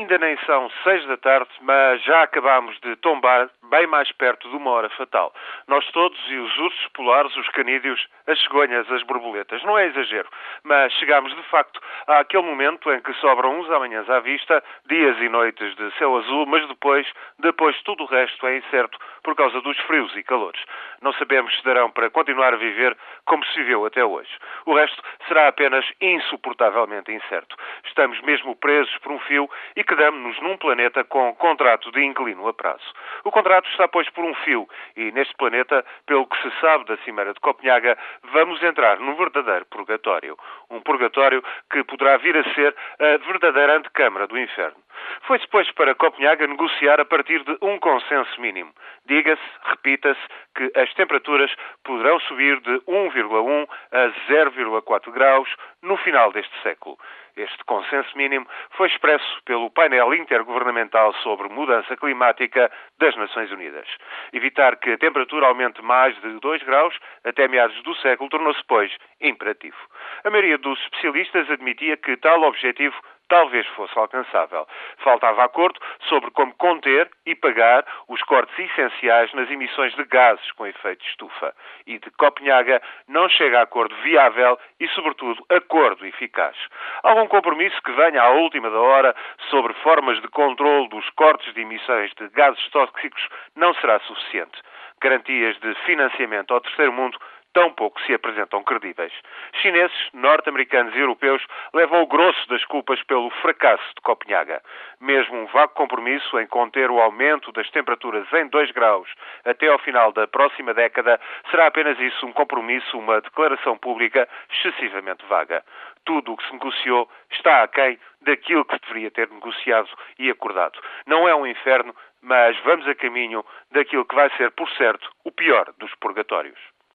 Ainda nem são seis da tarde, mas já acabamos de tombar bem mais perto de uma hora fatal. Nós todos e os ursos polares, os canídeos, as cegonhas, as borboletas. Não é exagero, mas chegamos de facto àquele momento em que sobram uns amanhãs à vista, dias e noites de céu azul, mas depois, depois tudo o resto é incerto por causa dos frios e calores. Não sabemos se darão para continuar a viver como se viveu até hoje. O resto será apenas insuportavelmente incerto. Estamos mesmo presos por um fio e quedamos-nos num planeta com contrato de inquilino a prazo. O contrato está, pois, por um fio e neste planeta, pelo que se sabe da Cimeira de Copenhaga, vamos entrar num verdadeiro purgatório. Um purgatório que poderá vir a ser a verdadeira antecâmara do inferno. Foi-se, pois, para Copenhaga negociar a partir de um consenso mínimo. Diga-se, repita-se, que as temperaturas poderão subir de 1,1 a 0,4 graus no final deste século. Este consenso mínimo foi expresso pelo painel intergovernamental sobre mudança climática das Nações Unidas. Evitar que a temperatura aumente mais de 2 graus até meados do século tornou-se, pois, imperativo. A maioria dos especialistas admitia que tal objetivo talvez fosse alcançável. Faltava acordo sobre como conter e pagar os cortes essenciais nas emissões de gases com efeito de estufa. E de Copenhaga não chega a acordo viável e, sobretudo, acordo eficaz. Algum compromisso que venha à última da hora sobre formas de controle dos cortes de emissões de gases tóxicos não será suficiente. Garantias de financiamento ao terceiro mundo tão pouco se apresentam credíveis. Chineses, norte-americanos e europeus levam o grosso das culpas pelo fracasso de Copenhaga. Mesmo um vago compromisso em conter o aumento das temperaturas em 2 graus até ao final da próxima década será apenas isso um compromisso, uma declaração pública excessivamente vaga. Tudo o que se negociou está aquém daquilo que se deveria ter negociado e acordado. Não é um inferno, mas vamos a caminho daquilo que vai ser, por certo, o pior dos purgatórios.